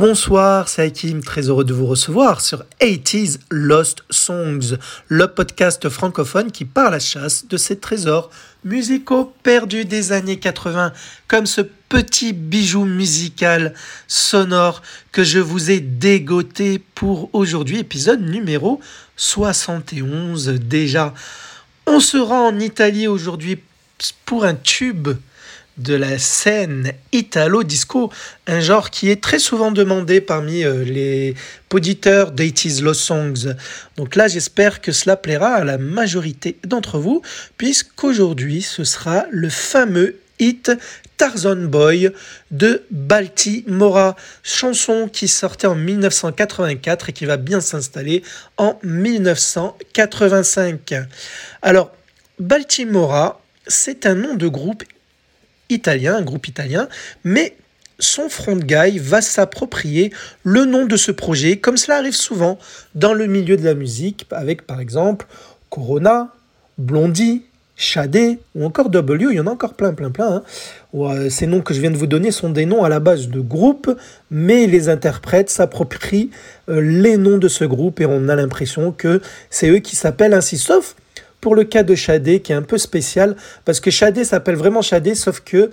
Bonsoir, c'est Hakim, très heureux de vous recevoir sur 80s Lost Songs, le podcast francophone qui part à la chasse de ces trésors musicaux perdus des années 80, comme ce petit bijou musical sonore que je vous ai dégoté pour aujourd'hui, épisode numéro 71 déjà. On se rend en Italie aujourd'hui pour un tube de la scène italo-disco, un genre qui est très souvent demandé parmi euh, les auditeurs d'Aities Lost Songs. Donc là, j'espère que cela plaira à la majorité d'entre vous, puisqu'aujourd'hui, ce sera le fameux hit Tarzan Boy de Baltimora, chanson qui sortait en 1984 et qui va bien s'installer en 1985. Alors, Baltimora, c'est un nom de groupe italien, un groupe italien, mais son front guy va s'approprier le nom de ce projet, comme cela arrive souvent dans le milieu de la musique, avec par exemple Corona, Blondie, Shadé ou encore W, il y en a encore plein, plein, plein. Hein. Ces noms que je viens de vous donner sont des noms à la base de groupes, mais les interprètes s'approprient euh, les noms de ce groupe et on a l'impression que c'est eux qui s'appellent ainsi, sauf pour le cas de Shadé, qui est un peu spécial, parce que Shadé s'appelle vraiment Shadé, sauf que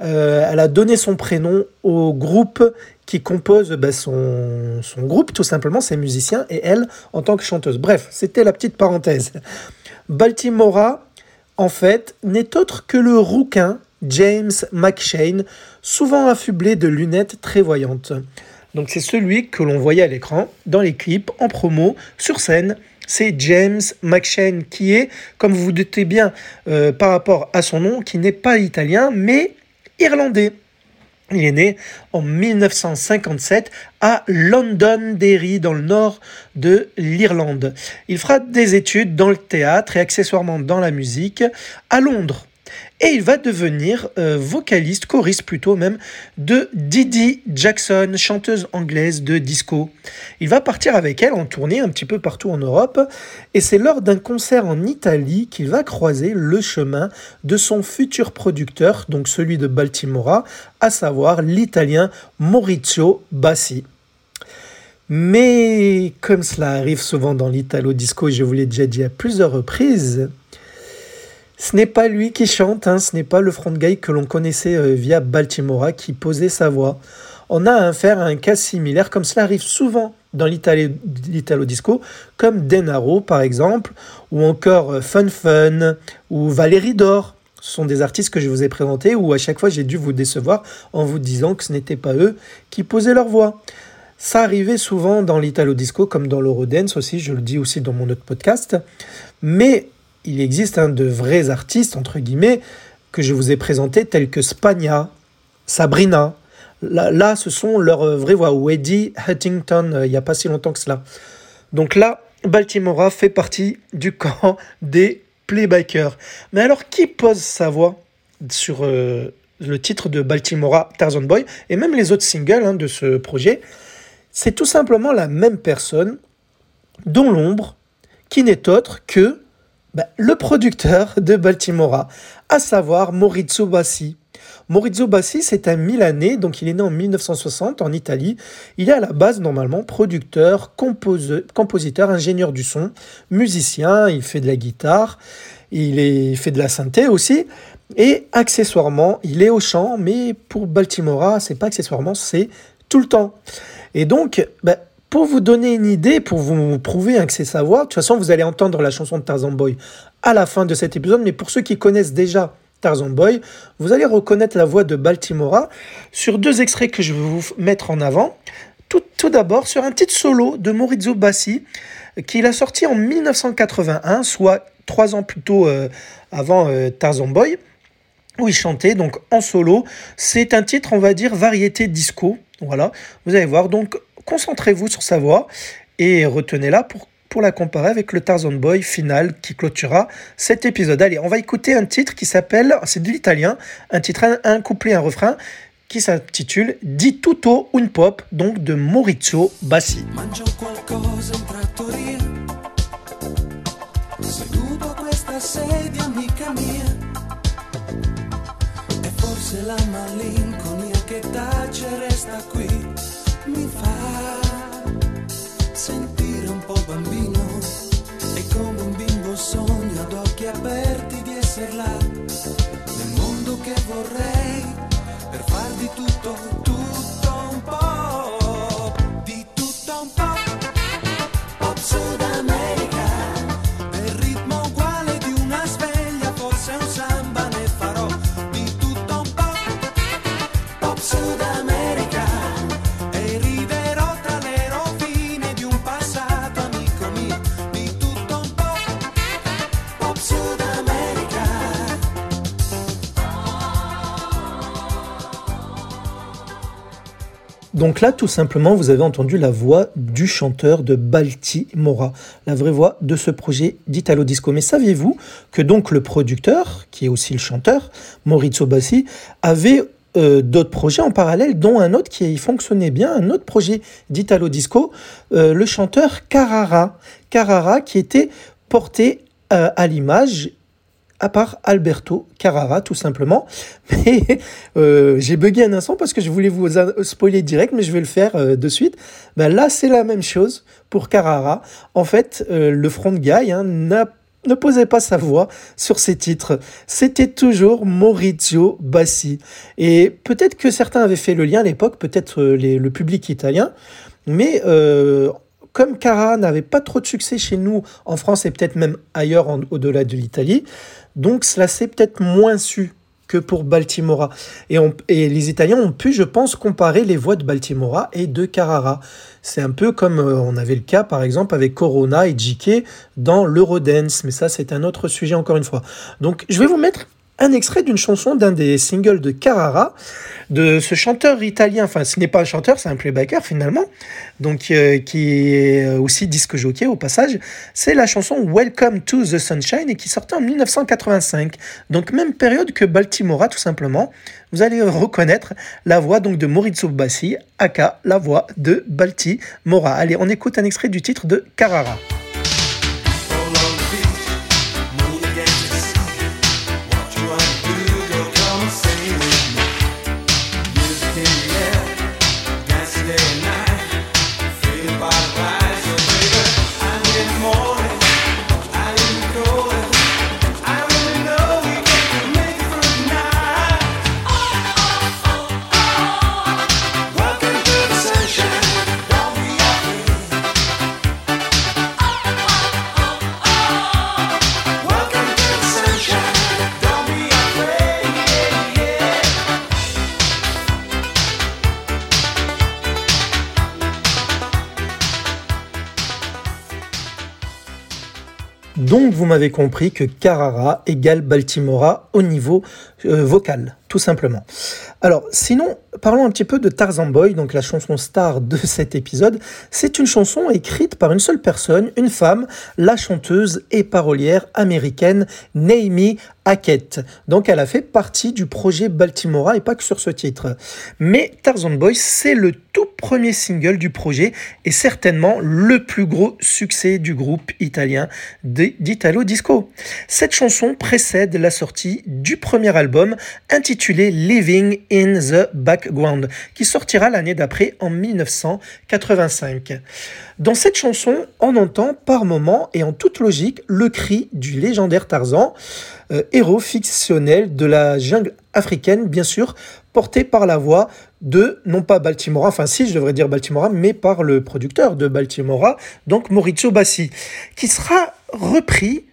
euh, elle a donné son prénom au groupe qui compose bah, son, son, groupe, tout simplement, ses musiciens, et elle en tant que chanteuse. Bref, c'était la petite parenthèse. Baltimora, en fait, n'est autre que le rouquin James McShane, souvent affublé de lunettes très voyantes. Donc c'est celui que l'on voyait à l'écran, dans les clips, en promo, sur scène, c'est James McShane, qui est, comme vous vous doutez bien euh, par rapport à son nom, qui n'est pas italien, mais irlandais. Il est né en 1957 à Londonderry, dans le nord de l'Irlande. Il fera des études dans le théâtre et accessoirement dans la musique à Londres. Et il va devenir euh, vocaliste, choriste plutôt même, de Didi Jackson, chanteuse anglaise de disco. Il va partir avec elle en tournée un petit peu partout en Europe, et c'est lors d'un concert en Italie qu'il va croiser le chemin de son futur producteur, donc celui de Baltimora, à savoir l'italien Maurizio Bassi. Mais comme cela arrive souvent dans l'italo disco, je vous l'ai déjà dit à plusieurs reprises, ce n'est pas lui qui chante, hein, ce n'est pas le front guy que l'on connaissait euh, via Baltimora qui posait sa voix. On a affaire à un cas similaire, comme cela arrive souvent dans l'italo disco, comme Denaro par exemple, ou encore euh, Fun Fun, ou Valérie Dor. Ce sont des artistes que je vous ai présentés où à chaque fois j'ai dû vous décevoir en vous disant que ce n'était pas eux qui posaient leur voix. Ça arrivait souvent dans l'italo disco comme dans l'eurodance aussi, je le dis aussi dans mon autre podcast. Mais il existe un de vrais artistes, entre guillemets, que je vous ai présentés, tels que Spagna, Sabrina. Là, ce sont leurs euh, vraies voix, ou Eddie Huntington, euh, il n'y a pas si longtemps que cela. Donc là, Baltimora fait partie du camp des playbackers. Mais alors, qui pose sa voix sur euh, le titre de Baltimora Tarzan Boy, et même les autres singles hein, de ce projet? C'est tout simplement la même personne, dont l'ombre, qui n'est autre que bah, le producteur de Baltimora, à savoir Maurizio Bassi. Maurizio Bassi, c'est un Milanais, donc il est né en 1960 en Italie. Il est à la base normalement producteur, compositeur, ingénieur du son, musicien, il fait de la guitare, il, fait de la synthé aussi, et accessoirement, il est au chant, mais pour Baltimora, c'est pas accessoirement, c'est tout le temps. Et donc, bah, pour vous donner une idée, pour vous prouver que c'est sa voix, de toute façon, vous allez entendre la chanson de Tarzan Boy à la fin de cet épisode, mais pour ceux qui connaissent déjà Tarzan Boy, vous allez reconnaître la voix de Baltimora sur deux extraits que je vais vous mettre en avant. Tout, tout d'abord sur un petit solo de Maurizio Bassi qu'il a sorti en 1981, soit trois ans plus tôt euh, avant euh, Tarzan Boy, où il chantait donc en solo. C'est un titre, on va dire, variété disco. Voilà, vous allez voir. Donc concentrez-vous sur sa voix et retenez-la pour, la comparer avec le Tarzan Boy final qui clôturera cet épisode. Allez, on va écouter un titre qui s'appelle, c'est de l'italien, un titre, un, couplet, un refrain qui s'intitule Di tutto un pop, donc de Maurizio Bassi. la malinconia che mi fa sentire un po' bambino. Donc là, tout simplement, vous avez entendu la voix du chanteur de Baltimora, la vraie voix de ce projet d'Italo Disco. Mais saviez-vous que donc le producteur, qui est aussi le chanteur, Maurizio Bassi, avait euh, d'autres projets en parallèle, dont un autre qui fonctionnait bien, un autre projet d'Italo Disco, euh, le chanteur Carrara. Carrara qui était porté euh, à l'image à part Alberto Carrara, tout simplement. Mais euh, j'ai bugué un instant parce que je voulais vous spoiler direct, mais je vais le faire euh, de suite. Ben là, c'est la même chose pour Carrara. En fait, euh, le front guy hein, ne posait pas sa voix sur ses titres. C'était toujours Maurizio Bassi. Et peut-être que certains avaient fait le lien à l'époque, peut-être le public italien, mais comme Carrara n'avait pas trop de succès chez nous en France et peut-être même ailleurs au-delà de l'Italie, donc cela s'est peut-être moins su que pour Baltimora. Et, les Italiens ont pu, je pense, comparer les voix de Baltimora et de Carrara. C'est un peu comme euh, on avait le cas, par exemple, avec Corona et JK dans l'Eurodance. Mais ça, c'est un autre sujet, encore une fois. Donc, je vais vous mettre un extrait d'une chanson d'un des singles de Carrara, de ce chanteur italien, enfin ce n'est pas un chanteur, c'est un playbacker finalement, donc euh, qui est aussi disque jockey au passage, c'est la chanson Welcome to the Sunshine et qui sortait en 1985, donc même période que Baltimora tout simplement. Vous allez reconnaître la voix donc de Maurizio Bassi, aka la voix de Baltimora. Allez, on écoute un extrait du titre de Carrara. Donc vous m'avez compris que Carrara égale Baltimora au niveau euh, vocal, tout simplement. Alors sinon, parlons un petit peu de Tarzan Boy, donc la chanson star de cet épisode. C'est une chanson écrite par une seule personne, une femme, la chanteuse et parolière américaine Naomi Donc elle a fait partie du projet Baltimora et pas que sur ce titre. Mais Tarzan Boy, c'est le tout premier single du projet et certainement le plus gros succès du groupe italien d'Italo Disco. Cette chanson précède la sortie du premier album intitulé Living in the Background qui sortira l'année d'après en 1985. Dans cette chanson, on entend par moments et en toute logique le cri du légendaire Tarzan, euh, héros fictionnel de la jungle africaine, bien sûr, porté par la voix de, non pas Baltimora, enfin si je devrais dire Baltimora, mais par le producteur de Baltimora, donc Maurizio Bassi, qui sera repris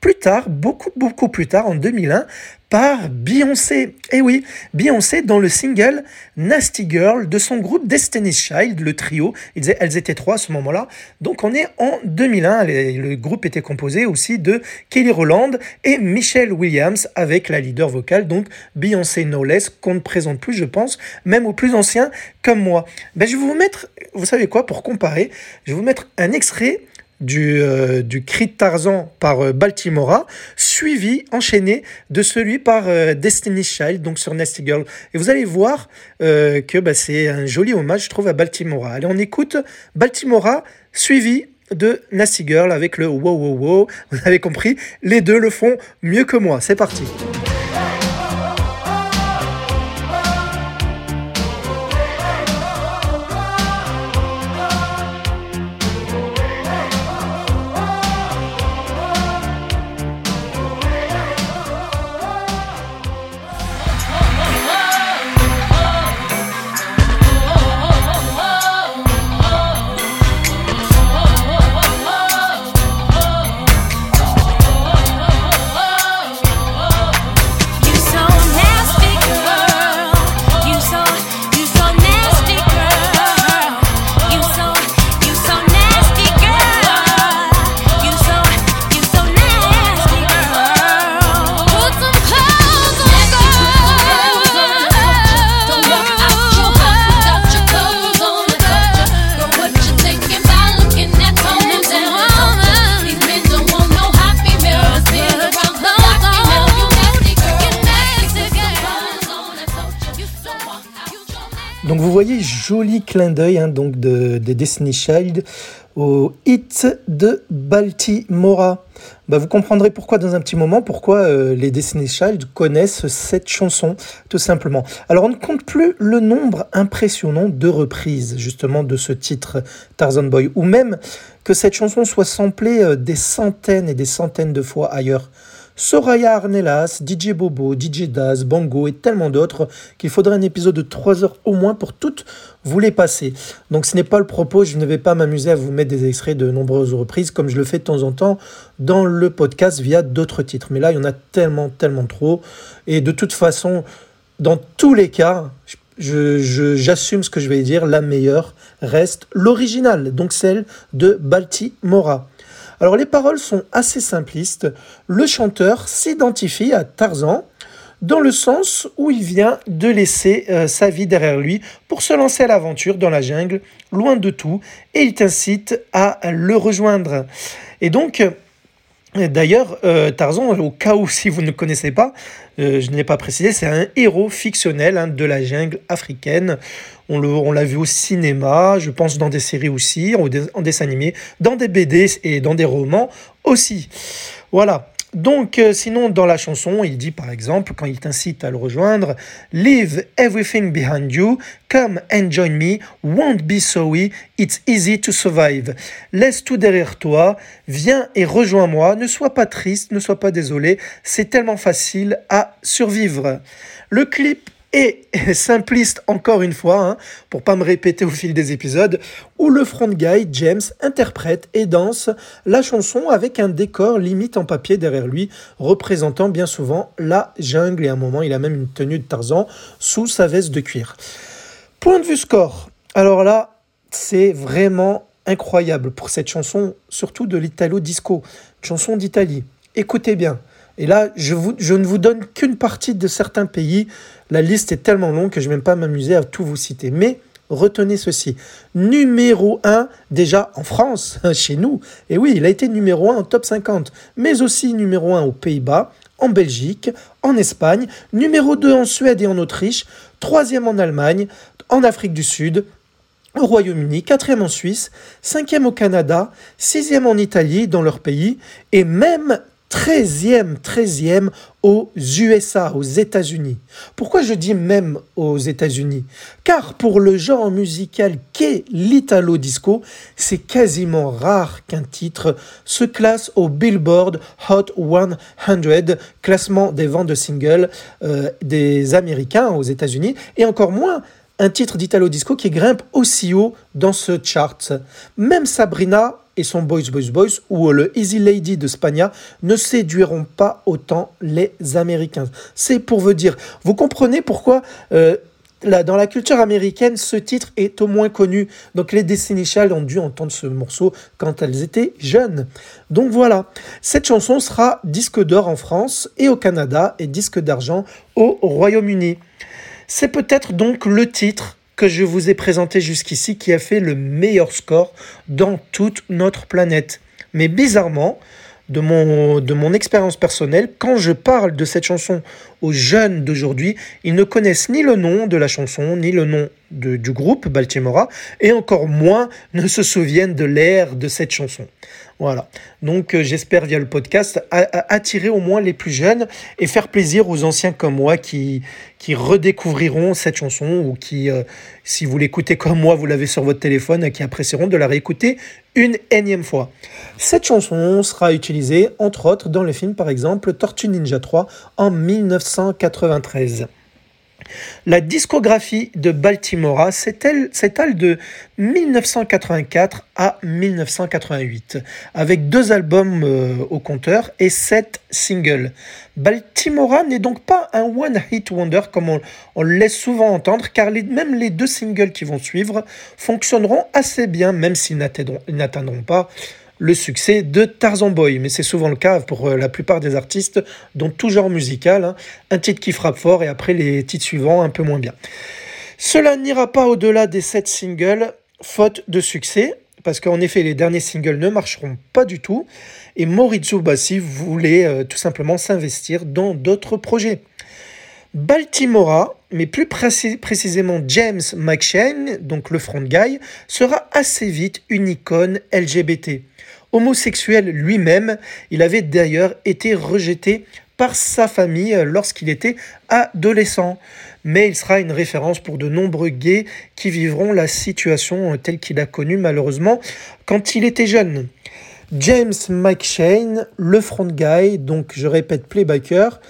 plus tard, beaucoup, beaucoup plus tard, en 2001, par Beyoncé. Eh oui, Beyoncé dans le single Nasty Girl de son groupe Destiny's Child, le trio. Elles étaient trois à ce moment-là. Donc on est en 2001. Le groupe était composé aussi de Kelly Rowland et Michelle Williams avec la leader vocale, donc Beyoncé No Less, qu'on ne présente plus, je pense, même aux plus anciens comme moi. Ben, je vais vous mettre, vous savez quoi, pour comparer, je vais vous mettre un extrait du, euh, du cri de Tarzan par euh, Baltimora, suivi, enchaîné de celui par euh, Destiny's Child, donc sur Nasty Girl. Et vous allez voir que bah, c'est un joli hommage, je trouve, à Baltimora. Allez, on écoute Baltimora, suivi de Nasty Girl avec le wow wow wow. Vous avez compris, les deux le font mieux que moi. C'est parti. Clin d'œil hein, donc de, de, Destiny Child au hit de Baltimora. Bah, vous comprendrez pourquoi dans un petit moment, pourquoi euh, les Destiny Child connaissent cette chanson, tout simplement. Alors on ne compte plus le nombre impressionnant de reprises justement de ce titre Tarzan Boy, ou même que cette chanson soit samplée euh, des centaines et des centaines de fois ailleurs. Soraya Arnelas, DJ Bobo, DJ Daz, Bango et tellement d'autres qu'il faudrait un épisode de 3 heures au moins pour toutes vous les passer. Donc ce n'est pas le propos, je ne vais pas m'amuser à vous mettre des extraits de nombreuses reprises comme je le fais de temps en temps dans le podcast via d'autres titres. Mais là, il y en a tellement, tellement trop. Et de toute façon, dans tous les cas, j'assume ce que je vais dire, la meilleure reste l'original, donc celle de Baltimora. Alors les paroles sont assez simplistes. Le chanteur s'identifie à Tarzan dans le sens où il vient de laisser euh, sa vie derrière lui pour se lancer à l'aventure dans la jungle, loin de tout, et il t'incite à le rejoindre. Et donc, D'ailleurs, euh, Tarzan, au cas où si vous ne connaissez pas, euh, je ne l'ai pas précisé, c'est un héros fictionnel hein, de la jungle africaine. On l'a vu au cinéma, je pense dans des séries aussi, en, dessin animé, dans des BD et dans des romans aussi. Voilà. Donc, euh, sinon, dans la chanson, il dit par exemple, quand il t'incite à le rejoindre, Leave everything behind you, come and join me, won't be sorry, it's easy to survive. Laisse tout derrière toi, viens et rejoins-moi, ne sois pas triste, ne sois pas désolé, c'est tellement facile à survivre. Le clip et simpliste encore une fois, hein, pour pas me répéter au fil des épisodes, où le front guy James interprète et danse la chanson avec un décor limite en papier derrière lui, représentant bien souvent la jungle et à un moment il a même une tenue de Tarzan sous sa veste de cuir. Point de vue score, alors là c'est vraiment incroyable pour cette chanson, surtout de l'Italo Disco, chanson d'Italie. Écoutez bien, et là, je, ne vous donne qu'une partie de certains pays. La liste est tellement longue que je ne vais même pas m'amuser à tout vous citer. Mais retenez ceci. Numéro 1, déjà en France, chez nous. Et oui, il a été numéro 1 en top 50, mais aussi numéro 1 aux Pays-Bas, en Belgique, en Espagne, numéro 2 en Suède et en Autriche, troisième en Allemagne, en Afrique du Sud, au Royaume-Uni, quatrième en Suisse, cinquième au Canada, sixième en Italie dans leur pays, et même 13e, 13e aux USA, aux États-Unis. Pourquoi je dis même aux États-Unis? Car pour le genre musical qu'est l'Italo Disco, c'est quasiment rare qu'un titre se classe au Billboard Hot 100, classement des ventes de singles euh, des Américains aux États-Unis, et encore moins un titre d'Italo Disco qui grimpe aussi haut dans ce chart. Même Sabrina et son Boys Boys Boys ou le Easy Lady de Spagna ne séduiront pas autant les Américains. C'est pour vous dire. Vous comprenez pourquoi euh, dans la culture américaine, ce titre est au moins connu. Donc les Destiny Child ont dû entendre ce morceau quand elles étaient jeunes. Donc voilà, cette chanson sera disque d'or en France et au Canada et disque d'argent au Royaume-Uni. C'est peut-être donc le titre que je vous ai présenté jusqu'ici qui a fait le meilleur score dans toute notre planète. Mais bizarrement, de mon, de mon expérience personnelle, quand je parle de cette chanson aux jeunes d'aujourd'hui, ils ne connaissent ni le nom de la chanson, ni le nom du groupe Baltimora, et encore moins ne se souviennent de l'air de cette chanson. Voilà. Donc euh, j'espère via le podcast attirer au moins les plus jeunes et faire plaisir aux anciens comme moi qui, redécouvriront cette chanson ou qui, euh, si vous l'écoutez comme moi, vous l'avez sur votre téléphone, qui apprécieront de la réécouter une énième fois. Cette chanson sera utilisée entre autres dans le film par exemple Tortue Ninja 3 en 1993. La discographie de Baltimora s'étale de 1984 à 1988, avec deux albums euh, au compteur et sept singles. Baltimora n'est donc pas un one-hit wonder comme on, on, le laisse souvent entendre, car même les deux singles qui vont suivre fonctionneront assez bien, même s'ils n'atteindront pas le succès de Tarzan Boy. Mais c'est souvent le cas pour euh, la plupart des artistes, dans tout genre musical. Hein. Un titre qui frappe fort et après les titres suivants un peu moins bien. Cela n'ira pas au-delà des sept singles, faute de succès, parce qu'en effet, les derniers singles ne marcheront pas du tout. Et Maurizio Bassi voulait euh, tout simplement s'investir dans d'autres projets. Baltimora, mais plus précisément James McShane, donc le front guy, sera assez vite une icône LGBT. Homosexuel lui-même, il avait d'ailleurs été rejeté par sa famille lorsqu'il était adolescent. Mais il sera une référence pour de nombreux gays qui vivront la situation telle qu'il a connue malheureusement quand il était jeune. James McShane, le front guy, donc je répète playbacker,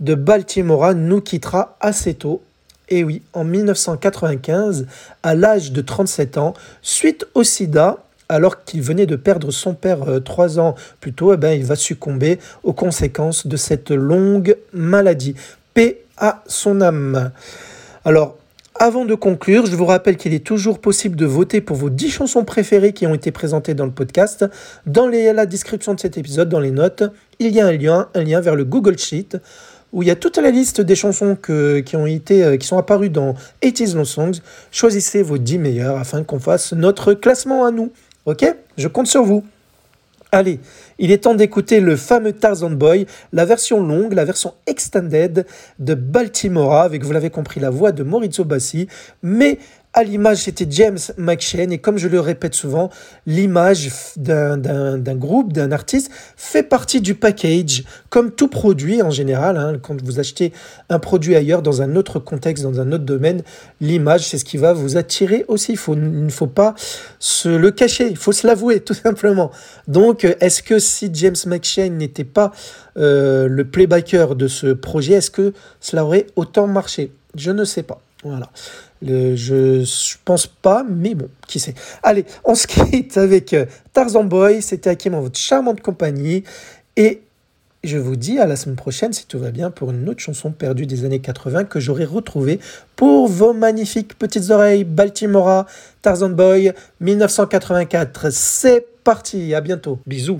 de Baltimore nous quittera assez tôt. Et oui, en 1995, à l'âge de 37 ans, suite au sida, alors qu'il venait de perdre son père euh, trois ans plus tôt, eh ben, il va succomber aux conséquences de cette longue maladie. Paix à son âme. Alors, avant de conclure, je vous rappelle qu'il est toujours possible de voter pour vos 10 chansons préférées qui ont été présentées dans le podcast. Dans la description de cet épisode, dans les notes, il y a un lien, vers le Google Sheet où il y a toute la liste des chansons qui, ont été, euh, qui sont apparues dans 80s Long Songs. Choisissez vos 10 meilleurs afin qu'on fasse notre classement à nous. Ok? Je compte sur vous. Allez, il est temps d'écouter le fameux Tarzan Boy, la version longue, la version extended de Baltimora, avec, vous l'avez compris, la voix de Maurizio Bassi, mais à l'image, c'était James McShane. Et comme je le répète souvent, l'image d'un groupe, d'un artiste, fait partie du package. Comme tout produit en général, hein, quand vous achetez un produit ailleurs, dans un autre contexte, dans un autre domaine, l'image, c'est ce qui va vous attirer aussi. Il, ne faut pas se le cacher, il faut se l'avouer, tout simplement. Donc, est-ce que si James McShane n'était pas euh, le playbacker de ce projet, est-ce que cela aurait autant marché? Je ne sais pas. Voilà. Le, je, pense pas, mais bon, qui sait. Allez, on se quitte avec euh, Tarzan Boy. C'était Hakim en votre charmante compagnie. Et je vous dis à la semaine prochaine, si tout va bien, pour une autre chanson perdue des années 80 que j'aurai retrouvée pour vos magnifiques petites oreilles. Baltimora, Tarzan Boy, 1984. C'est parti, à bientôt. Bisous.